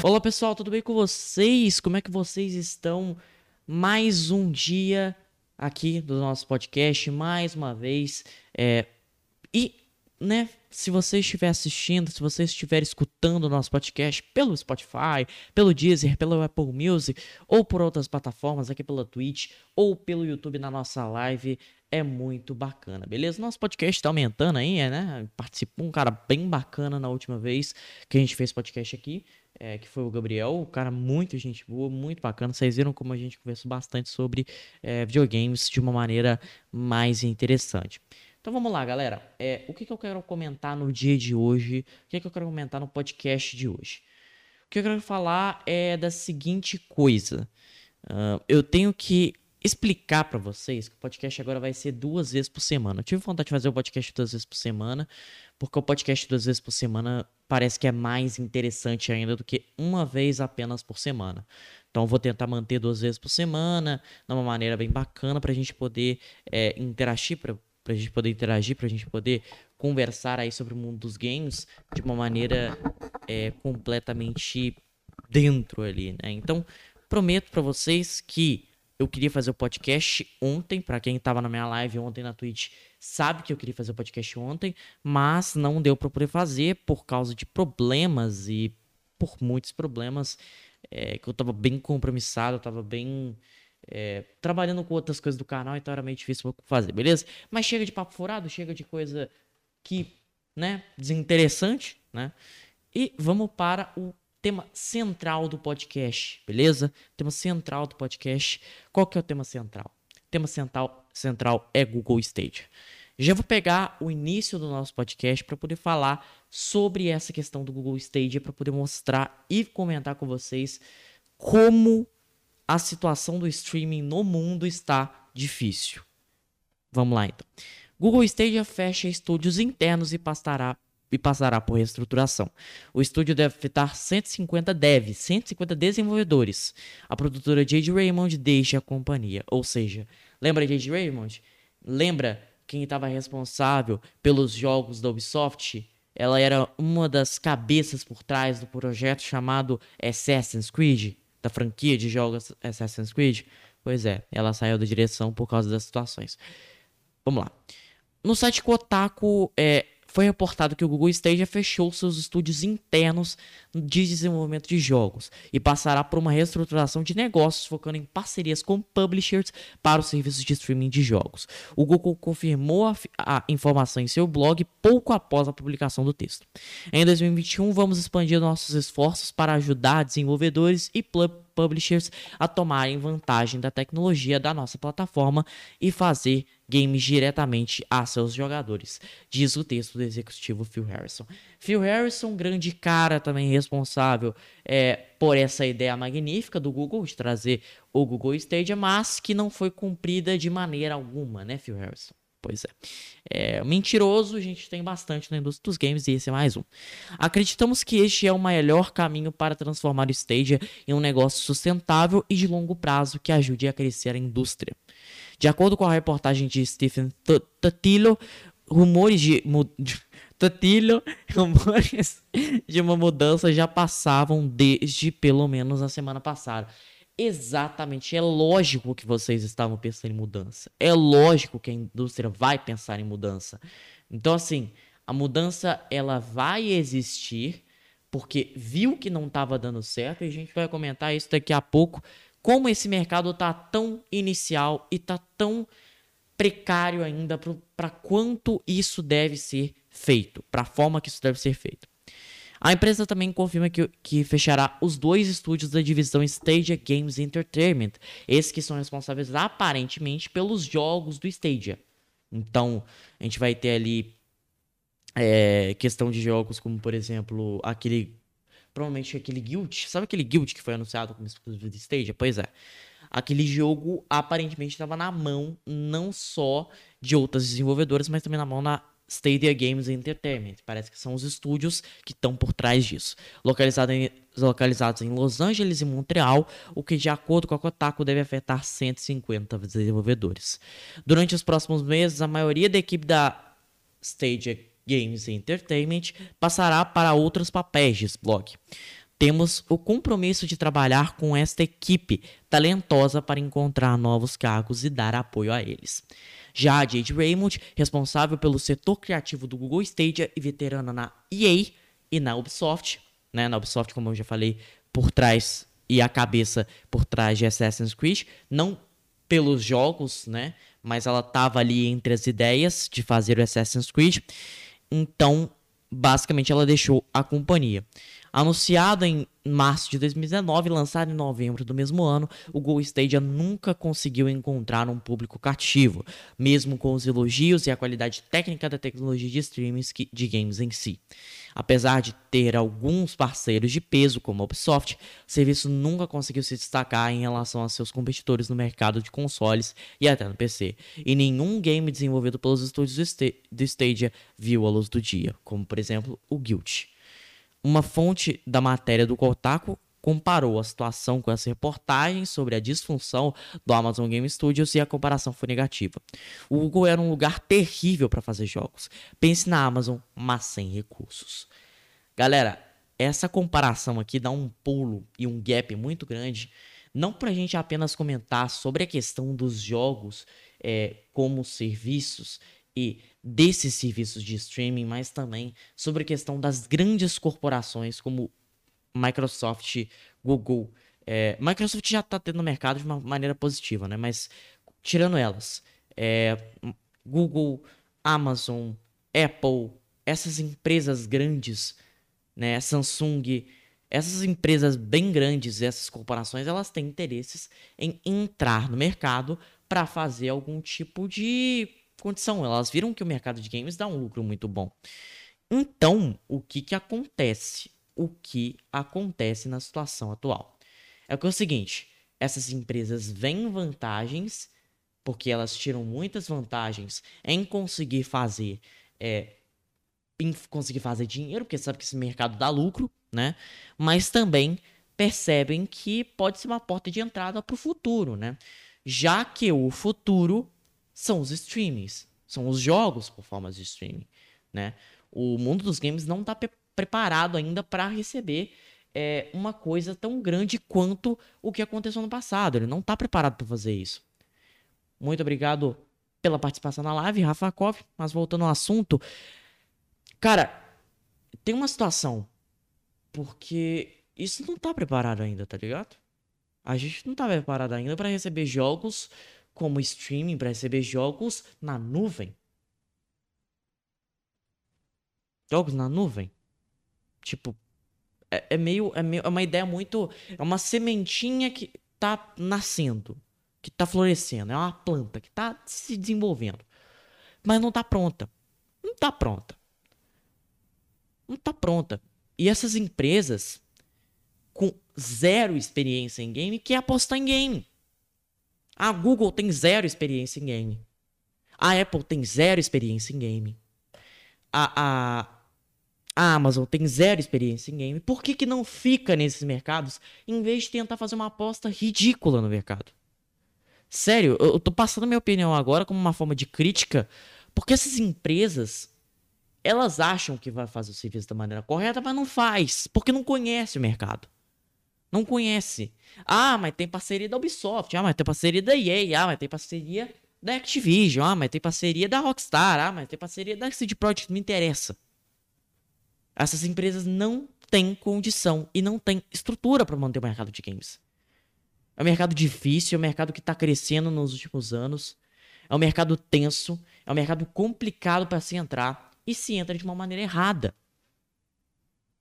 Olá pessoal, tudo bem com vocês? Como é que vocês estão? Mais um dia aqui do nosso podcast, mais uma vez. É... E, né, se você estiver assistindo, se você estiver escutando o nosso podcast pelo Spotify, pelo Deezer, pelo Apple Music, ou por outras plataformas, aqui pela Twitch, ou pelo YouTube na nossa live, é muito bacana, beleza? Nosso podcast tá aumentando aí, né? Participou um cara bem bacana na última vez que a gente fez podcast aqui, é, que foi o Gabriel, o cara muito gente boa, muito bacana. Vocês viram como a gente conversou bastante sobre é, videogames de uma maneira mais interessante. Então vamos lá, galera. É, o que, que eu quero comentar no dia de hoje? O que, que eu quero comentar no podcast de hoje? O que eu quero falar é da seguinte coisa. Uh, eu tenho que explicar para vocês que o podcast agora vai ser duas vezes por semana. Eu tive vontade de fazer o podcast duas vezes por semana, porque o podcast duas vezes por semana parece que é mais interessante ainda do que uma vez apenas por semana. Então vou tentar manter duas vezes por semana, de uma maneira bem bacana para a gente poder é, interagir, para a gente poder interagir, para a gente poder conversar aí sobre o mundo dos games de uma maneira é, completamente dentro ali, né? Então prometo para vocês que eu queria fazer o podcast ontem, para quem estava na minha live ontem na Twitch, sabe que eu queria fazer o podcast ontem, mas não deu para poder fazer por causa de problemas e por muitos problemas é, que eu estava bem compromissado, eu tava bem é, trabalhando com outras coisas do canal, então era meio difícil fazer, beleza? Mas chega de papo furado, chega de coisa que, né, desinteressante, né? E vamos para o tema central do podcast, beleza? Tema central do podcast. Qual que é o tema central? Tema central, central é Google Stadia. Já vou pegar o início do nosso podcast para poder falar sobre essa questão do Google Stadia, para poder mostrar e comentar com vocês como a situação do streaming no mundo está difícil. Vamos lá então. Google Stadia fecha estúdios internos e passará e passará por reestruturação. O estúdio deve afetar 150 devs, 150 desenvolvedores. A produtora Jade Raymond deixa a companhia. Ou seja, lembra Jade Raymond? Lembra quem estava responsável pelos jogos da Ubisoft? Ela era uma das cabeças por trás do projeto chamado Assassin's Creed, da franquia de jogos Assassin's Creed. Pois é, ela saiu da direção por causa das situações. Vamos lá. No site Kotaku, é, foi reportado que o Google Stadia fechou seus estúdios internos de desenvolvimento de jogos e passará por uma reestruturação de negócios focando em parcerias com publishers para os serviços de streaming de jogos. O Google confirmou a, a informação em seu blog pouco após a publicação do texto. Em 2021, vamos expandir nossos esforços para ajudar desenvolvedores e publishers a tomarem vantagem da tecnologia da nossa plataforma e fazer games diretamente a seus jogadores, diz o texto do executivo Phil Harrison. Phil Harrison, grande cara também responsável é, por essa ideia magnífica do Google de trazer o Google Stadia, mas que não foi cumprida de maneira alguma, né, Phil Harrison? Pois é. é. Mentiroso, a gente tem bastante na indústria dos games e esse é mais um. Acreditamos que este é o melhor caminho para transformar o Stadia em um negócio sustentável e de longo prazo que ajude a crescer a indústria. De acordo com a reportagem de Stephen Tatillo, rumores de, Tatillo, rumores de uma mudança já passavam desde pelo menos a semana passada. Exatamente, é lógico que vocês estavam pensando em mudança. É lógico que a indústria vai pensar em mudança. Então assim, a mudança ela vai existir porque viu que não estava dando certo e a gente vai comentar isso daqui a pouco como esse mercado está tão inicial e está tão precário ainda para quanto isso deve ser feito, para a forma que isso deve ser feito. A empresa também confirma que, que fechará os dois estúdios da divisão Stadia Games Entertainment, esses que são responsáveis aparentemente pelos jogos do Stadia. Então, a gente vai ter ali é, questão de jogos como, por exemplo, aquele provavelmente aquele Guild. Sabe aquele Guild que foi anunciado como exclusivo de Stadia? Pois é. Aquele jogo aparentemente estava na mão não só de outras desenvolvedoras, mas também na mão da Stadia Games Entertainment. Parece que são os estúdios que estão por trás disso. Localizado em, localizados em Los Angeles e Montreal, o que, de acordo com a Kotaku, deve afetar 150 desenvolvedores. Durante os próximos meses, a maioria da equipe da Stadia Games Entertainment passará para outros papéis, diz blog. temos o compromisso de trabalhar com esta equipe talentosa para encontrar novos cargos e dar apoio a eles. Já a Jade Raymond, responsável pelo setor criativo do Google Stadia e veterana na EA e na Ubisoft, né, na Ubisoft, como eu já falei, por trás e a cabeça por trás de Assassin's Creed, não pelos jogos, né, mas ela estava ali entre as ideias de fazer o Assassin's Creed. Então, basicamente ela deixou a companhia. Anunciado em março de 2019 e lançado em novembro do mesmo ano, o Go Stadia nunca conseguiu encontrar um público cativo, mesmo com os elogios e a qualidade técnica da tecnologia de streaming de games em si. Apesar de ter alguns parceiros de peso, como a Ubisoft, o serviço nunca conseguiu se destacar em relação a seus competidores no mercado de consoles e até no PC. E nenhum game desenvolvido pelos estúdios do Stadia viu a luz do dia, como por exemplo o Guild. Uma fonte da matéria do Kotaku comparou a situação com essa reportagem sobre a disfunção do Amazon Game Studios e a comparação foi negativa. O Google era um lugar terrível para fazer jogos. Pense na Amazon, mas sem recursos. Galera, essa comparação aqui dá um pulo e um gap muito grande, não para a gente apenas comentar sobre a questão dos jogos é, como serviços e desses serviços de streaming, mas também sobre a questão das grandes corporações como Microsoft, Google. É, Microsoft já está tendo no mercado de uma maneira positiva, né? Mas tirando elas, é, Google, Amazon, Apple, essas empresas grandes, né? Samsung, essas empresas bem grandes, essas corporações, elas têm interesses em entrar no mercado para fazer algum tipo de condição. Elas viram que o mercado de games dá um lucro muito bom. Então, o que, que acontece? O que acontece na situação atual? É que é o seguinte: essas empresas veem vantagens, porque elas tiram muitas vantagens em conseguir fazer. É, conseguir fazer dinheiro, porque sabe que esse mercado dá lucro, né? Mas também percebem que pode ser uma porta de entrada para o futuro, né? Já que o futuro são os streamings, são os jogos por forma de streaming, né? O mundo dos games não está preparado ainda para receber é, uma coisa tão grande quanto o que aconteceu no passado. Ele não está preparado para fazer isso. Muito obrigado pela participação na live, Rafa Kov. Mas voltando ao assunto, cara, tem uma situação porque isso não está preparado ainda, tá ligado? A gente não está preparado ainda para receber jogos como streaming para receber jogos na nuvem. Jogos na nuvem. Tipo, é, é, meio, é meio. É uma ideia muito. É uma sementinha que tá nascendo. Que tá florescendo. É uma planta que tá se desenvolvendo. Mas não tá pronta. Não tá pronta. Não tá pronta. E essas empresas com zero experiência em game quer apostar em game. A Google tem zero experiência em game. A Apple tem zero experiência em game. A, a, a Amazon tem zero experiência em game. Por que, que não fica nesses mercados em vez de tentar fazer uma aposta ridícula no mercado? Sério, eu, eu tô passando minha opinião agora como uma forma de crítica, porque essas empresas elas acham que vai fazer o serviço da maneira correta, mas não faz, porque não conhece o mercado. Não conhece. Ah, mas tem parceria da Ubisoft. Ah, mas tem parceria da EA. Ah, mas tem parceria da Activision. Ah, mas tem parceria da Rockstar. Ah, mas tem parceria da CD Projekt. Não interessa. Essas empresas não têm condição e não têm estrutura para manter o mercado de games. É um mercado difícil, é um mercado que está crescendo nos últimos anos. É um mercado tenso, é um mercado complicado para se entrar e se entra de uma maneira errada.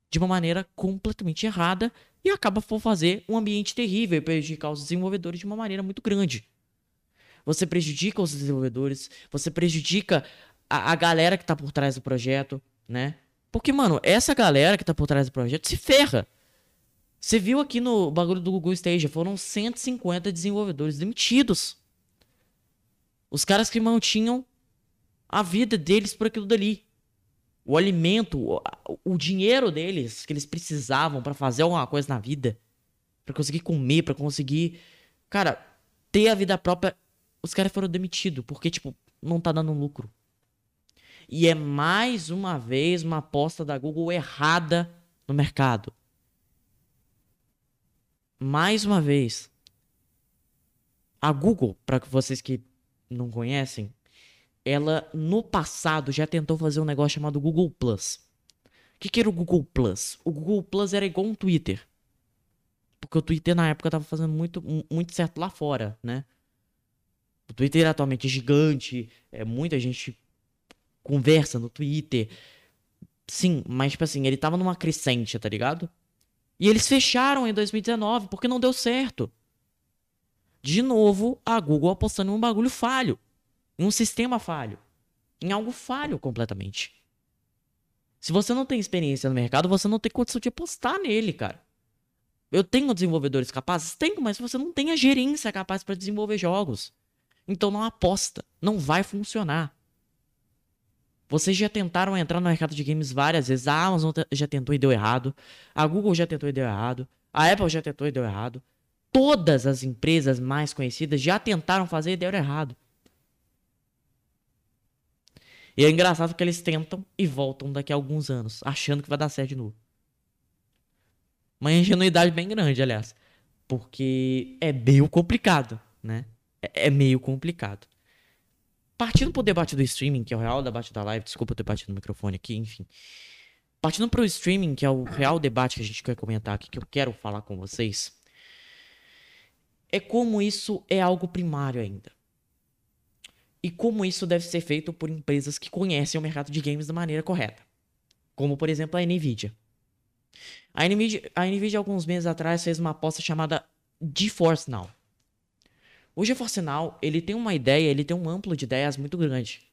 De uma maneira completamente errada e acaba por fazer um ambiente terrível e prejudicar os desenvolvedores de uma maneira muito grande. Você prejudica os desenvolvedores, você prejudica a, a galera que tá por trás do projeto, né? Porque, mano, essa galera que tá por trás do projeto se ferra. Você viu aqui no bagulho do Google Stage, foram 150 desenvolvedores demitidos. Os caras que mantinham a vida deles por aquilo dali o alimento, o, dinheiro deles que eles precisavam para fazer alguma coisa na vida, para conseguir comer, para conseguir, cara, ter a vida própria, os caras foram demitidos porque tipo não tá dando lucro. E é mais uma vez uma aposta da Google errada no mercado. mais uma vez, a Google, para vocês que não conhecem, ela no passado já tentou fazer um negócio chamado Google Plus. O que, que era o Google Plus? O Google Plus era igual um Twitter. Porque o Twitter na época tava fazendo muito, muito certo lá fora, né? O Twitter atualmente é gigante, é, muita gente conversa no Twitter. Sim, mas tipo assim, ele tava numa crescente, tá ligado? E eles fecharam em 2019 porque não deu certo. De novo, a Google apostando em um bagulho falho. Em um sistema falho. Em algo falho completamente. Se você não tem experiência no mercado, você não tem condição de apostar nele, cara. Eu tenho desenvolvedores capazes? Tenho, mas você não tem a gerência capaz para desenvolver jogos. Então não aposta. Não vai funcionar. Vocês já tentaram entrar no mercado de games várias vezes. A Amazon já tentou e deu errado. A Google já tentou e deu errado. A Apple já tentou e deu errado. Todas as empresas mais conhecidas já tentaram fazer e deram errado. E é engraçado que eles tentam e voltam daqui a alguns anos, achando que vai dar certo de novo. Uma ingenuidade bem grande, aliás. Porque é meio complicado, né? É, é meio complicado. Partindo pro debate do streaming, que é o real debate da live, desculpa eu ter batido no microfone aqui, enfim. Partindo pro streaming, que é o real debate que a gente quer comentar aqui, que eu quero falar com vocês, é como isso é algo primário ainda. E como isso deve ser feito por empresas que conhecem o mercado de games da maneira correta. Como, por exemplo, a Nvidia. A Nvidia, a Nvidia alguns meses atrás, fez uma aposta chamada GeForce Now. O GeForce Now, ele tem uma ideia, ele tem um amplo de ideias muito grande.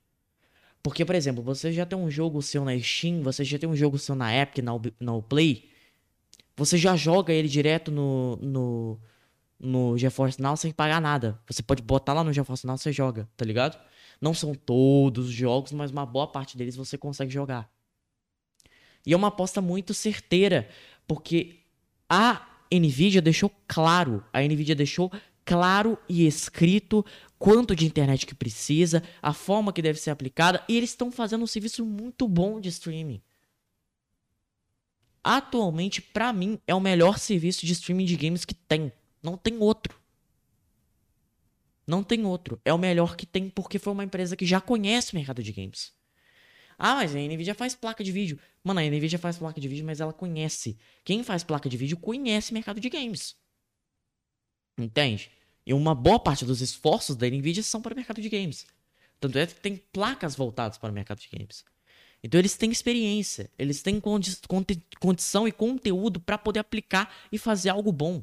Porque, por exemplo, você já tem um jogo seu na Steam, você já tem um jogo seu na Epic, na, na Play, você já joga ele direto no, no, no GeForce Now sem pagar nada. Você pode botar lá no GeForce Now, você joga, tá ligado? Não são todos os jogos, mas uma boa parte deles você consegue jogar. E é uma aposta muito certeira, porque a Nvidia deixou claro, a Nvidia deixou claro e escrito quanto de internet que precisa, a forma que deve ser aplicada, e eles estão fazendo um serviço muito bom de streaming. Atualmente, para mim, é o melhor serviço de streaming de games que tem. Não tem outro. Não tem outro. É o melhor que tem porque foi uma empresa que já conhece o mercado de games. Ah, mas a Nvidia faz placa de vídeo. Mano, a Nvidia faz placa de vídeo, mas ela conhece. Quem faz placa de vídeo conhece o mercado de games. Entende? E uma boa parte dos esforços da Nvidia são para o mercado de games. Tanto é que tem placas voltadas para o mercado de games. Então eles têm experiência, eles têm condi condição e conteúdo para poder aplicar e fazer algo bom.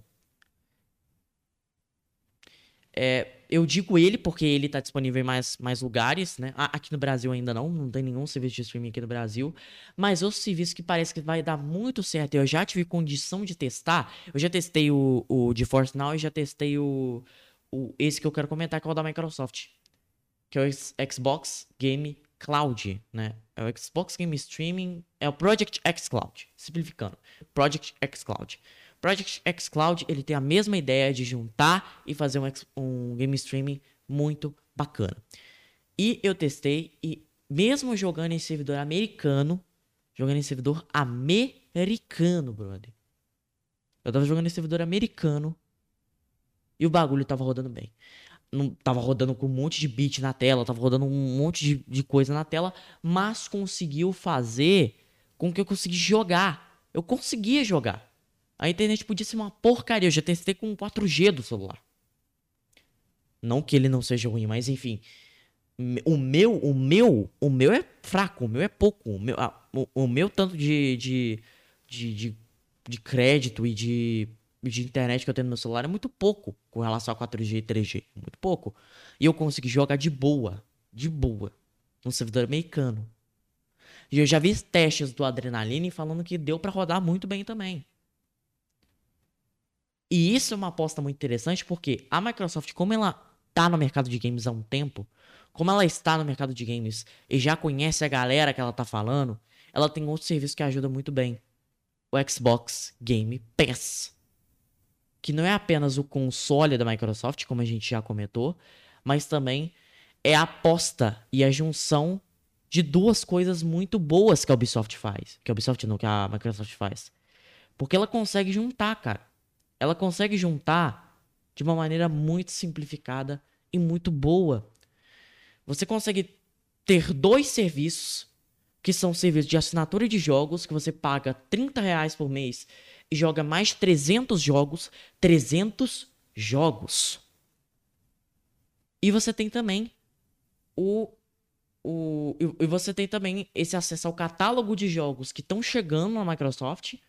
É, eu digo ele porque ele está disponível em mais, mais lugares, né? Aqui no Brasil ainda não, não tem nenhum serviço de streaming aqui no Brasil. Mas outro serviço que parece que vai dar muito certo, eu já tive condição de testar. Eu já testei o, o GeForce Now e já testei o, o esse que eu quero comentar, que é o da Microsoft. Que é o Xbox Game Cloud, né? É o Xbox Game Streaming, é o Project X Cloud, simplificando. Project X Cloud. Project X Cloud ele tem a mesma ideia de juntar e fazer um, um game streaming muito bacana. E eu testei e mesmo jogando em servidor americano, jogando em servidor americano, brother. Eu tava jogando em servidor americano e o bagulho tava rodando bem. Não tava rodando com um monte de bit na tela, tava rodando um monte de, de coisa na tela, mas conseguiu fazer com que eu conseguisse jogar. Eu conseguia jogar. A internet podia ser uma porcaria. Eu já testei com 4G do celular. Não que ele não seja ruim, mas enfim. O meu, o meu, o meu é fraco, o meu é pouco. O meu, ah, o, o, meu tanto de, de, de, de, de crédito e de, de internet que eu tenho no meu celular é muito pouco com relação a 4G e 3G. Muito pouco. E eu consegui jogar de boa. De boa. No servidor americano. E eu já vi testes do Adrenaline falando que deu para rodar muito bem também. E isso é uma aposta muito interessante porque a Microsoft, como ela tá no mercado de games há um tempo, como ela está no mercado de games e já conhece a galera que ela tá falando, ela tem outro serviço que ajuda muito bem. O Xbox Game Pass. Que não é apenas o console da Microsoft, como a gente já comentou, mas também é a aposta e a junção de duas coisas muito boas que a Ubisoft faz. Que a Ubisoft não, que a Microsoft faz. Porque ela consegue juntar, cara ela consegue juntar de uma maneira muito simplificada e muito boa. Você consegue ter dois serviços, que são serviços de assinatura de jogos, que você paga 30 reais por mês e joga mais 300 jogos. 300 jogos. E você tem também o. o e você tem também esse acesso ao catálogo de jogos que estão chegando na Microsoft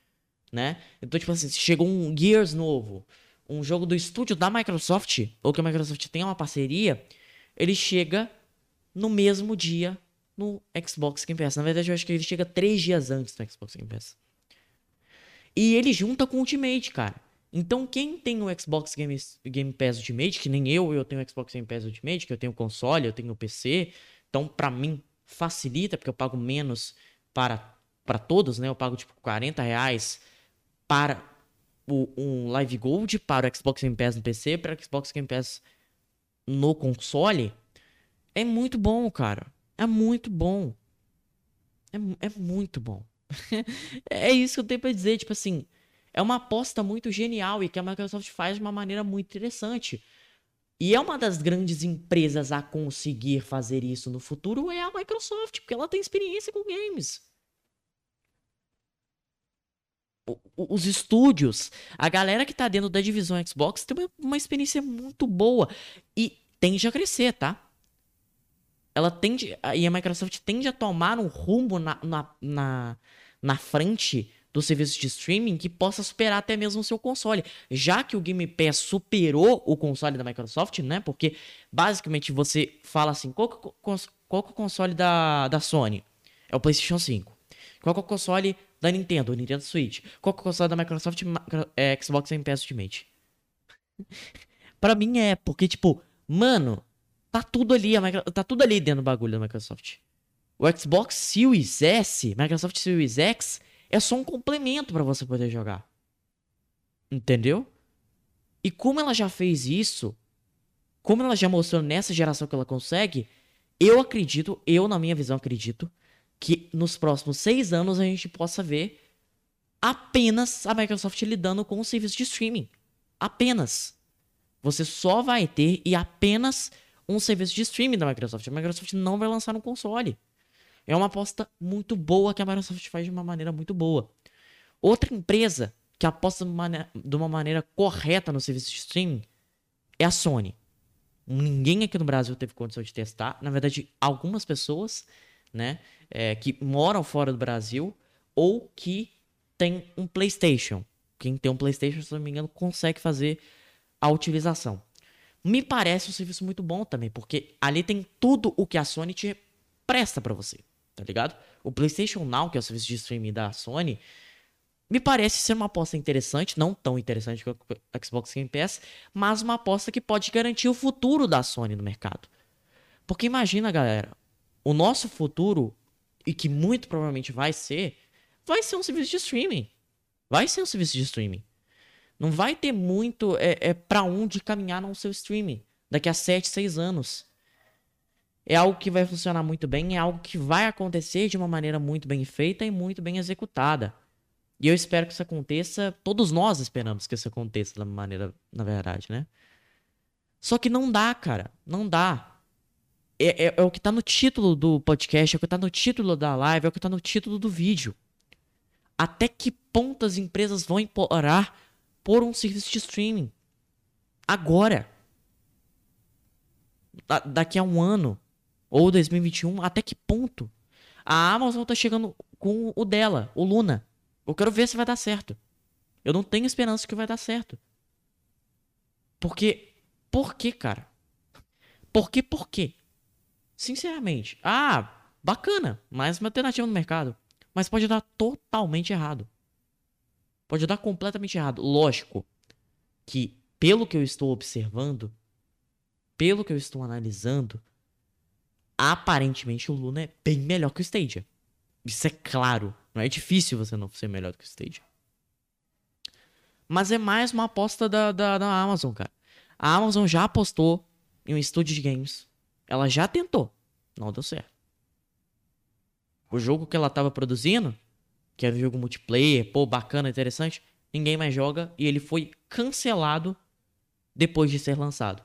né? Então, tipo assim, se chegou um Gears novo, um jogo do estúdio da Microsoft, ou que a Microsoft tem uma parceria, ele chega no mesmo dia no Xbox Game Pass. Na verdade, eu acho que ele chega três dias antes do Xbox Game Pass. E ele junta com o Ultimate, cara. Então, quem tem o Xbox Game, Game Pass Ultimate, que nem eu, eu tenho o Xbox Game Pass Ultimate, que eu tenho o console, eu tenho o PC. Então, para mim, facilita, porque eu pago menos para, para todos, né? Eu pago, tipo, 40 reais para o, um Live Gold, para o Xbox Game Pass no PC, para o Xbox Game Pass no console, é muito bom, cara. É muito bom. É, é muito bom. é isso que eu tenho pra dizer, tipo assim, é uma aposta muito genial e que a Microsoft faz de uma maneira muito interessante. E é uma das grandes empresas a conseguir fazer isso no futuro é a Microsoft, porque ela tem experiência com games os estúdios, a galera que tá dentro da divisão Xbox tem uma, experiência muito boa e tende a crescer, tá? Ela tende, e a Microsoft tende a tomar um rumo na, na, na, na frente do serviço de streaming que possa superar até mesmo o seu console. Já que o Game Pass superou o console da Microsoft, né? Porque basicamente você fala assim: qual, que, qual que é o console da, da Sony? É o PlayStation 5. Qual é o console da Nintendo, Nintendo Switch. Qual é o console da Microsoft? É, Xbox Game Pass Ultimate. pra mim é, porque, tipo, mano, tá tudo ali, Micro... tá tudo ali dentro do bagulho da Microsoft. O Xbox Series S, Microsoft Series X, é só um complemento para você poder jogar. Entendeu? E como ela já fez isso, como ela já mostrou nessa geração que ela consegue, eu acredito, eu na minha visão acredito, que nos próximos seis anos a gente possa ver apenas a Microsoft lidando com o serviço de streaming. Apenas. Você só vai ter e apenas um serviço de streaming da Microsoft. A Microsoft não vai lançar no console. É uma aposta muito boa que a Microsoft faz de uma maneira muito boa. Outra empresa que aposta de uma maneira correta no serviço de streaming é a Sony. Ninguém aqui no Brasil teve condição de testar. Na verdade, algumas pessoas, né? é, que moram fora do Brasil ou que tem um PlayStation. Quem tem um PlayStation, se não me engano, consegue fazer a utilização. Me parece um serviço muito bom também, porque ali tem tudo o que a Sony te presta para você, tá ligado? O PlayStation Now, que é o serviço de streaming da Sony, me parece ser uma aposta interessante, não tão interessante quanto o Xbox Game Pass, mas uma aposta que pode garantir o futuro da Sony no mercado. Porque imagina, galera, o nosso futuro e que muito provavelmente vai ser, vai ser um serviço de streaming. Vai ser um serviço de streaming. Não vai ter muito é, é para onde caminhar no seu streaming daqui a 7, 6 anos. É algo que vai funcionar muito bem, é algo que vai acontecer de uma maneira muito bem feita e muito bem executada. E eu espero que isso aconteça, todos nós esperamos que isso aconteça da maneira, na verdade, né? Só que não dá, cara, não dá. É, é, é, o que tá no título do podcast, é o que tá no título da live, é o que tá no título do vídeo. Até que ponto as empresas vão implorar por um serviço de streaming? Agora. Da, daqui a um ano. Ou 2021, até que ponto? A Amazon tá chegando com o dela, o Luna. Eu quero ver se vai dar certo. Eu não tenho esperança que vai dar certo. Porque. Por quê, cara? Por quê, por quê? Sinceramente, ah, bacana, mais uma alternativa no mercado. Mas pode dar totalmente errado. Pode dar completamente errado. Lógico que, pelo que eu estou observando, pelo que eu estou analisando, aparentemente o Luna é bem melhor que o Stadia. Isso é claro. Não é difícil você não ser melhor que o Stadia. Mas é mais uma aposta da, da, da Amazon, cara. A Amazon já apostou em um estúdio de games ela já tentou, não deu certo. O jogo que ela estava produzindo, que era um jogo multiplayer, pô, bacana, interessante, ninguém mais joga e ele foi cancelado depois de ser lançado.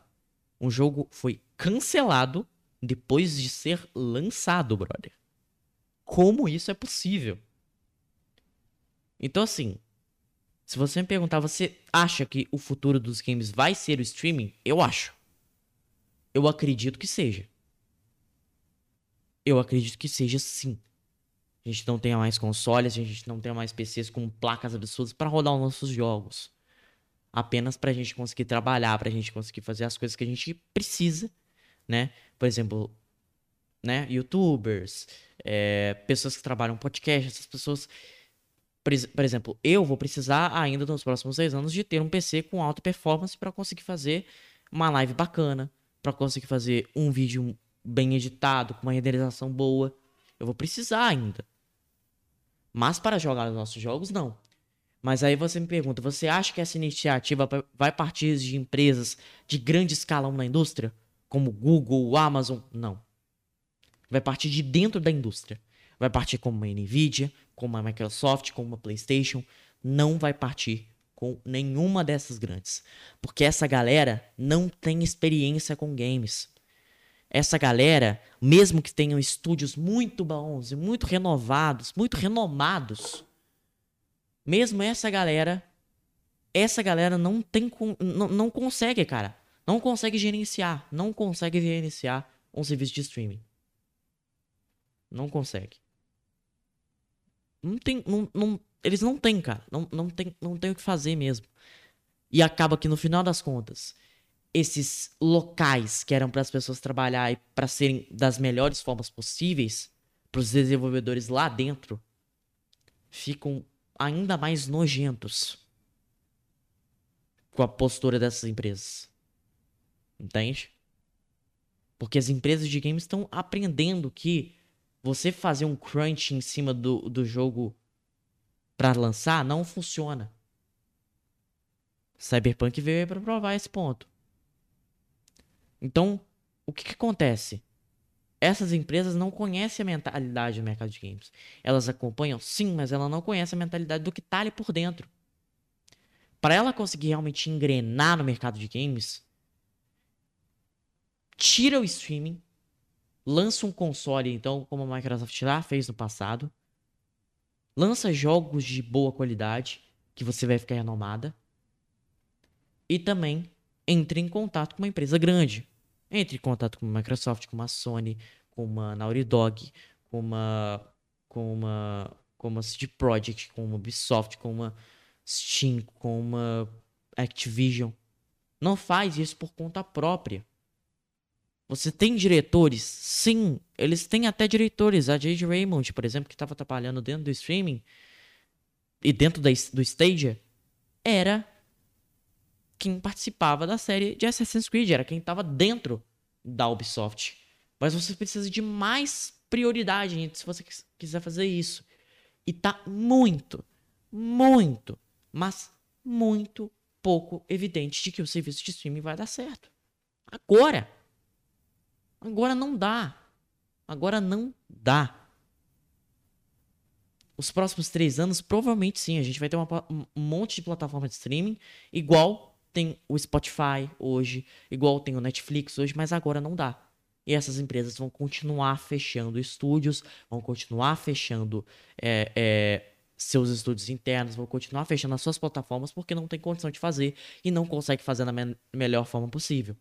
Um jogo foi cancelado depois de ser lançado, brother. Como isso é possível? Então, assim, se você me perguntar, você acha que o futuro dos games vai ser o streaming? Eu acho. Eu acredito que seja. Eu acredito que seja sim. A gente não tenha mais consoles, a gente não tenha mais PCs com placas absurdas para rodar os nossos jogos. Apenas pra gente conseguir trabalhar, pra gente conseguir fazer as coisas que a gente precisa, né? Por exemplo, né? Youtubers, é, pessoas que trabalham podcast, essas pessoas. Por, por, exemplo, eu vou precisar ainda nos próximos seis anos de ter um PC com alta performance para conseguir fazer uma live bacana, para conseguir fazer um vídeo bem editado, com uma renderização boa. Eu vou precisar ainda. Mas para jogar os nossos jogos, não. Mas aí você me pergunta, você acha que essa iniciativa vai partir de empresas de grande escala na indústria? Como Google, Amazon? Não vai partir de dentro da indústria. Vai partir como uma Nvidia, como uma Microsoft, como uma PlayStation. Não vai partir com nenhuma dessas grandes. Porque essa galera não tem experiência com games. Essa galera, mesmo que tenham estúdios muito bons e muito renovados, muito renomados, mesmo essa galera, essa galera não tem não, não consegue, cara. Não consegue gerenciar, não consegue gerenciar um serviço de streaming. Não consegue. Não tem. Não, não, eles não têm, cara. Não, não, tem, não tem o que fazer mesmo. E acaba que no final das contas, esses locais que eram para as pessoas trabalhar e para serem das melhores formas possíveis, para os desenvolvedores lá dentro, ficam ainda mais nojentos com a postura dessas empresas. Entende? Porque as empresas de games estão aprendendo que você fazer um crunch em cima do, do jogo para lançar não funciona. Cyberpunk veio para provar esse ponto. Então, o que, que acontece? Essas empresas não conhecem a mentalidade do mercado de games. Elas acompanham, sim, mas ela não conhece a mentalidade do que tá ali por dentro. Para ela conseguir realmente engrenar no mercado de games, tira o streaming, lança um console, então, como a Microsoft já fez no passado. Lança jogos de boa qualidade, que você vai ficar renomada. E também entre em contato com uma empresa grande. Entre em contato com a Microsoft, com uma Sony, com uma Naughty Dog, com uma com uma com uma CD Projekt, com uma Ubisoft, com uma Steam, com uma Activision. Não faz isso por conta própria. Você tem diretores? Sim, eles têm até diretores. A Jade Raymond, por exemplo, que estava trabalhando dentro do streaming e dentro da, do Stadia, era quem participava da série de Assassin's Creed, era quem estava dentro da Ubisoft. Mas você precisa de mais prioridade se você quiser fazer isso. E tá muito, muito, mas muito pouco evidente de que o serviço de streaming vai dar certo. Agora. Agora não dá. Agora não dá. Os próximos três anos, provavelmente sim, a gente vai ter uma, um monte de plataforma de streaming, igual tem o Spotify hoje, igual tem o Netflix hoje, mas agora não dá. E essas empresas vão continuar fechando estúdios, vão continuar fechando é, é, seus estúdios internos, vão continuar fechando as suas plataformas porque não tem condição de fazer e não consegue fazer da me melhor forma possível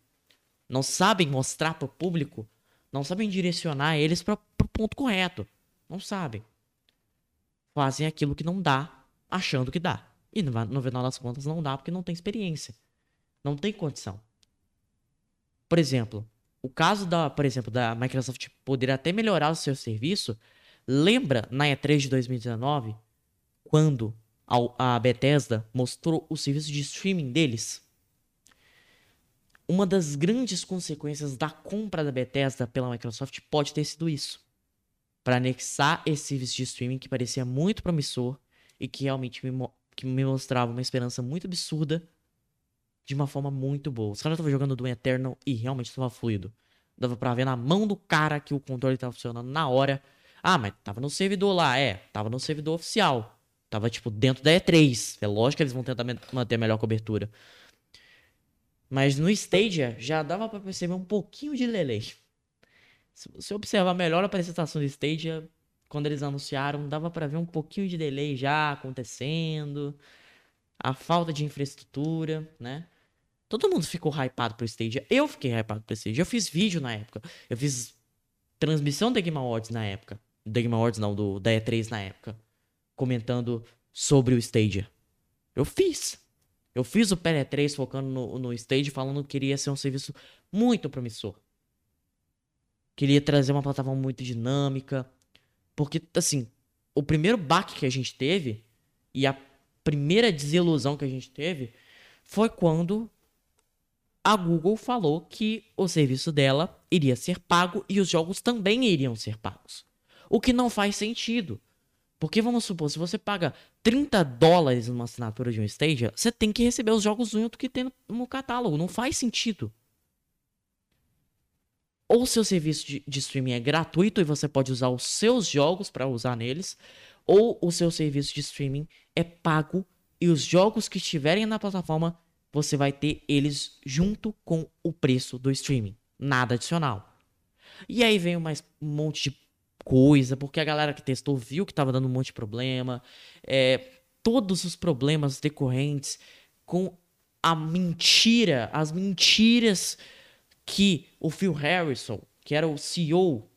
não sabem mostrar para o público, não sabem direcionar eles para o ponto correto. Não sabem. Fazem aquilo que não dá, achando que dá. E no, final das contas não dá porque não tem experiência. Não tem condição. Por exemplo, o caso da, por exemplo, da Microsoft poder até melhorar o seu serviço, lembra na E3 de 2019 quando a Bethesda mostrou o serviço de streaming deles? Uma das grandes consequências da compra da Bethesda pela Microsoft pode ter sido isso. Para anexar esse serviço de streaming que parecia muito promissor e que realmente me, que me mostrava uma esperança muito absurda de uma forma muito boa. Os caras estavam jogando do Eternal e realmente estava fluido. Dava pra ver na mão do cara que o controle estava funcionando na hora. Ah, mas tava no servidor lá, é, tava no servidor oficial. Tava, tipo, dentro da E3. É lógico que eles vão tentar manter a melhor cobertura. Mas no Stadia já dava para perceber um pouquinho de delay. Se você observar melhor a apresentação do Stadia, quando eles anunciaram, dava para ver um pouquinho de delay já acontecendo. A falta de infraestrutura, né? Todo mundo ficou hypado pro Stadia. Eu fiquei hypado pro Stadia. Eu fiz vídeo na época. Eu fiz transmissão da Game Awards na época. Da Game Awards não, do, da E3 na época. Comentando sobre o Stadia. Eu fiz. Eu fiz o PL3 focando no, no Stage, falando que queria ser um serviço muito promissor. Queria trazer uma plataforma muito dinâmica. Porque, assim, o primeiro baque que a gente teve e a primeira desilusão que a gente teve foi quando a Google falou que o serviço dela iria ser pago e os jogos também iriam ser pagos. O que não faz sentido. Porque vamos supor, se você paga 30 dólares numa assinatura de um Stadia, você tem que receber os jogos junto que tem no catálogo. Não faz sentido. Ou seu serviço de, de streaming é gratuito e você pode usar os seus jogos para usar neles, ou o seu serviço de streaming é pago e os jogos que estiverem na plataforma você vai ter eles junto com o preço do streaming. Nada adicional. E aí vem mais um monte de coisa, porque a galera que testou viu que estava dando um monte de problema. É, todos os problemas decorrentes com a mentira, as mentiras que o Phil Harrison, que era o CEO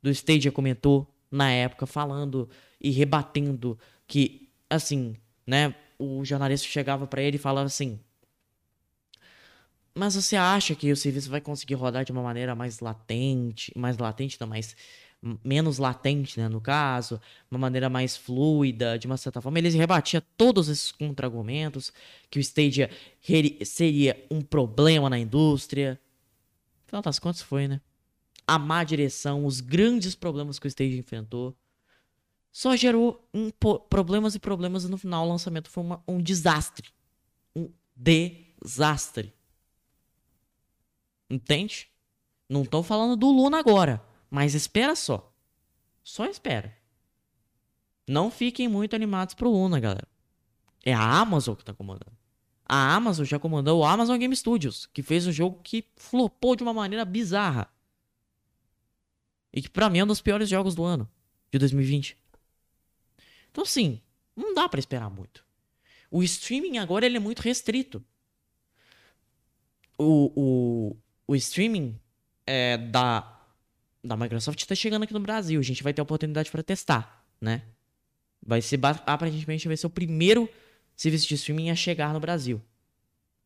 do Stadia, comentou na época, falando e rebatendo que, assim, né, o jornalista chegava para ele e falava assim: mas você acha que o serviço vai conseguir rodar de uma maneira mais latente, mais latente, não, mais menos latente, né, no caso, uma maneira mais fluida, de uma certa forma, eles rebatia todos esses contra-argumentos, que o Stadia seria um problema na indústria. Afinal das contas foi, né? A má direção, os grandes problemas que o Stadia enfrentou, só gerou um problemas e problemas e no final o lançamento foi uma, um desastre. Um desastre. Entende? Não tô falando do Luna agora, mas espera só. Só espera. Não fiquem muito animados pro Luna, galera. É a Amazon que tá comandando. A Amazon já comandou o Amazon Game Studios, que fez um jogo que flopou de uma maneira bizarra. E que pra mim é um dos piores jogos do ano, de 2020. Então, assim, não dá para esperar muito. O streaming agora ele é muito restrito. O, o, o streaming é, da, da Microsoft está chegando aqui no Brasil. A gente vai ter a oportunidade para testar, né? Vai ser, aparentemente, vai ser o primeiro serviço de streaming a chegar no Brasil.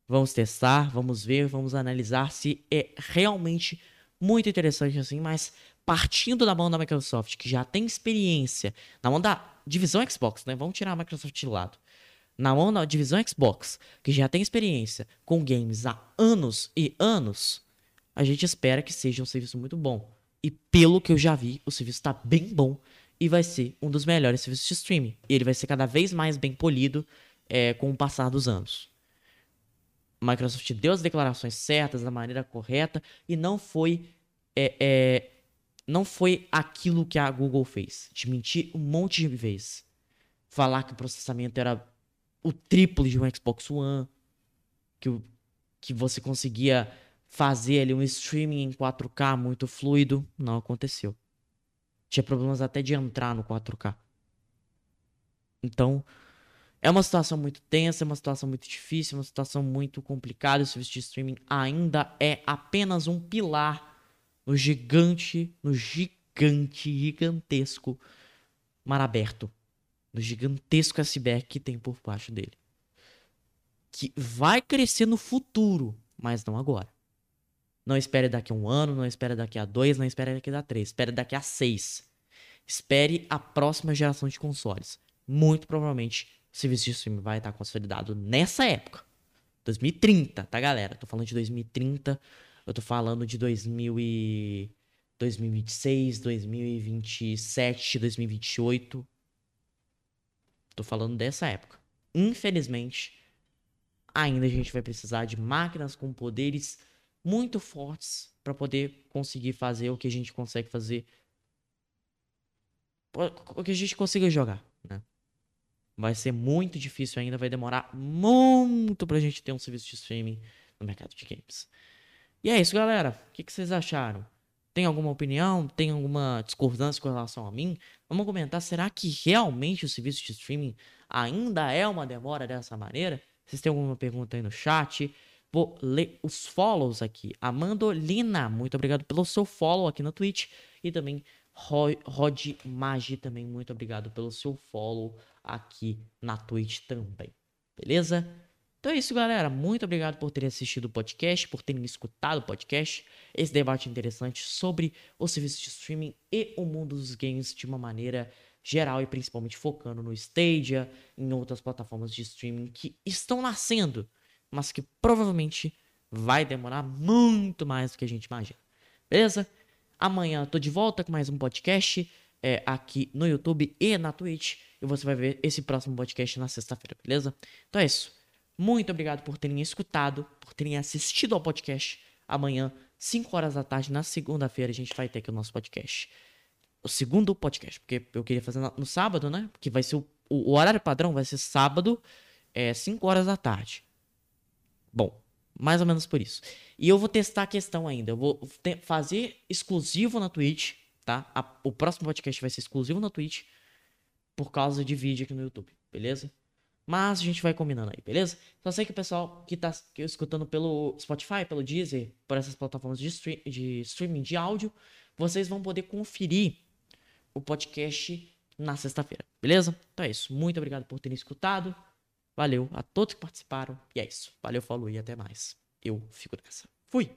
Vamos testar, vamos ver, vamos analisar se é realmente muito interessante assim, mas partindo da mão da Microsoft, que já tem experiência, na mão da divisão Xbox, né? Vamos tirar a Microsoft de lado na mão da divisão Xbox, que já tem experiência com games há anos e anos, a gente espera que seja um serviço muito bom. E pelo que eu já vi, o serviço está bem bom e vai ser um dos melhores serviços de streaming. E ele vai ser cada vez mais bem polido é, com o passar dos anos. Microsoft deu as declarações certas da maneira correta e não foi é, é, não foi aquilo que a Google fez, de mentir um monte de vezes, falar que o processamento era o triplo de um Xbox One, que, que você conseguia fazer ali um streaming em 4K muito fluido, não aconteceu. Tinha problemas até de entrar no 4K. Então, é uma situação muito tensa, é uma situação muito difícil, é uma situação muito complicada. O serviço de streaming ainda é apenas um pilar no gigante, no gigante, gigantesco mar aberto. No gigantesco iceberg que tem por baixo dele. Que vai crescer no futuro, mas não agora. Não espere daqui a um ano, não espere daqui a dois, não espere daqui a três. Espere daqui a seis. Espere a próxima geração de consoles. Muito provavelmente o serviço de streaming vai estar consolidado nessa época. 2030, tá, galera? Tô falando de 2030. Eu tô falando de 2000 e... 2026, 2027, 2028. Tô falando dessa época. Infelizmente, ainda a gente vai precisar de máquinas com poderes muito fortes para poder conseguir fazer o que a gente consegue fazer. O que a gente consiga jogar, né? Vai ser muito difícil ainda, vai demorar muito pra gente ter um serviço de streaming no mercado de games. E é isso, galera. O que, que vocês acharam? Tem alguma opinião? Tem alguma discordância com relação a mim? Vamos comentar. Será que realmente o serviço de streaming ainda é uma demora dessa maneira? Vocês têm alguma pergunta aí no chat? Vou ler os follows aqui. Amandolina, muito obrigado pelo seu follow aqui no Twitch. E também Rod Magi, também muito obrigado pelo seu follow aqui na Twitch também. Beleza? Então é isso, galera. Muito obrigado por terem assistido o podcast, por terem escutado o podcast. Esse debate interessante sobre o serviço de streaming e o mundo dos games de uma maneira geral e principalmente focando no Stadia, em outras plataformas de streaming que estão nascendo, mas que provavelmente vai demorar muito mais do que a gente imagina. Beleza? Amanhã eu tô de volta com mais um podcast é, aqui no YouTube e na Twitch. E você vai ver esse próximo podcast na sexta-feira, beleza? Então é isso. Muito obrigado por terem escutado, por terem assistido ao podcast. Amanhã, 5 horas da tarde, na segunda-feira, a gente vai ter aqui o nosso podcast. O segundo podcast, porque eu queria fazer no sábado, né? Que vai ser o, o, horário padrão, vai ser sábado, é, 5 horas da tarde. Bom, mais ou menos por isso. E eu vou testar a questão ainda. Eu vou fazer exclusivo na Twitch, tá? A, o próximo podcast vai ser exclusivo na Twitch por causa de vídeo aqui no YouTube, beleza? Mas a gente vai combinando aí, beleza? Só sei que o pessoal que tá escutando pelo Spotify, pelo Deezer, por essas plataformas de, stream, de streaming de áudio, vocês vão poder conferir o podcast na sexta-feira, beleza? Então é isso. Muito obrigado por terem escutado. Valeu a todos que participaram. E é isso. Valeu, falou e até mais. Eu fico nessa. Fui!